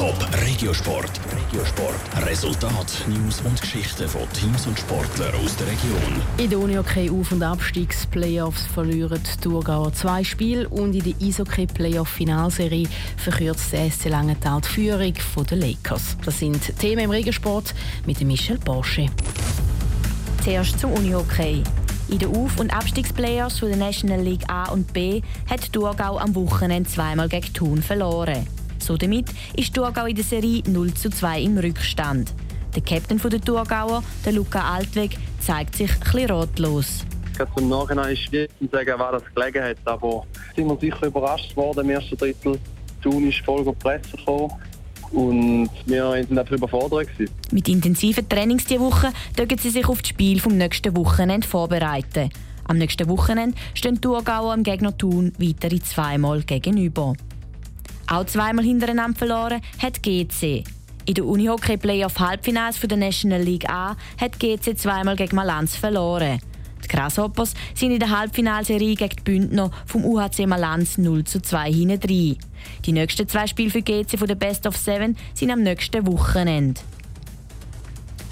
Top Regiosport. Regiosport. Resultat, News und Geschichten von Teams und Sportlern aus der Region. In der Unihockey Auf- und Abstiegsplayoffs verlieren die Thurgauer zwei Spiele und in der Eishockey Playoff Finalserie verkürzt der SC Langenthal die Führung der Lakers. Das sind Themen im Regiosport mit Michel Porsche. Zuerst zum Unihockey. In den Auf- und Abstiegsplayoffs der National League A und B hat Thurgau am Wochenende zweimal gegen Thun verloren. So damit ist Thurgau in der Serie 0 zu 2 im Rückstand. Der Captain der Thurgauer, der Luca Altweg, zeigt sich etwas ratlos. Im Nachhinein ist schwierig zu sagen, wer das gelegen hat, aber sind wir sicher überrascht worden im ersten Drittel. Thun ist voll Presse gekommen und wir waren einfach überfordert. Gewesen. Mit intensiven Trainings diese Woche dürfen sie sich auf das Spiel vom nächsten Wochenende vorbereiten. Am nächsten Wochenende stehen Thurgauer im Gegner Thun weitere zweimal gegenüber. Auch zweimal hintereinander verloren hat GC. In der Unihockey Playoff Halbfinals der National League A hat GC zweimal gegen Malanz verloren. Die Grasshoppers sind in der Halbfinalserie gegen die Bündner vom UHC Malanz 0 zu 2 hinten drin. Die nächsten zwei Spiele für GC von der Best of Seven sind am nächsten Wochenende.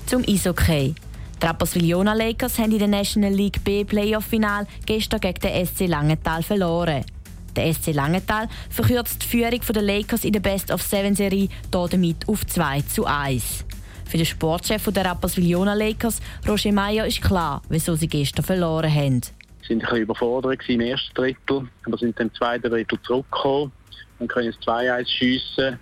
Zum Eishockey. Die Rapperswil-Jona Lakers haben in der National League B Playoff-Final gestern gegen den SC Langenthal verloren. Der SC Langenthal verkürzt die Führung der Lakers in der Best of Seven Serie damit auf 2 zu 1. Für den Sportchef der Rapperswil-Jona Lakers, Roger Meyer, ist klar, wieso sie gestern verloren haben. Wir waren ein bisschen überfordert im ersten Drittel, aber sind im zweiten Drittel zurückgekommen und können das 2-1 schiessen.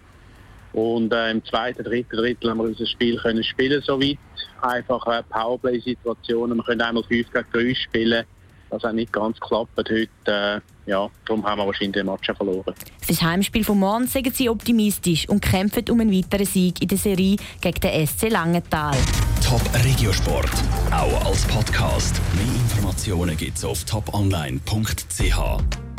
Und äh, im zweiten, dritten Drittel haben wir unser Spiel können spielen so weit. Einfach äh, Powerplay-Situationen. Wir können einmal 5 gegen 3 spielen. Das hat nicht ganz geklappt heute. Äh, ja, darum haben wir wahrscheinlich den Match verloren. Für das Heimspiel von morgen sind sie optimistisch und kämpfen um einen weiteren Sieg in der Serie gegen den SC Langenthal. Top Regiosport, auch als Podcast. Mehr Informationen gibt's auf toponline.ch.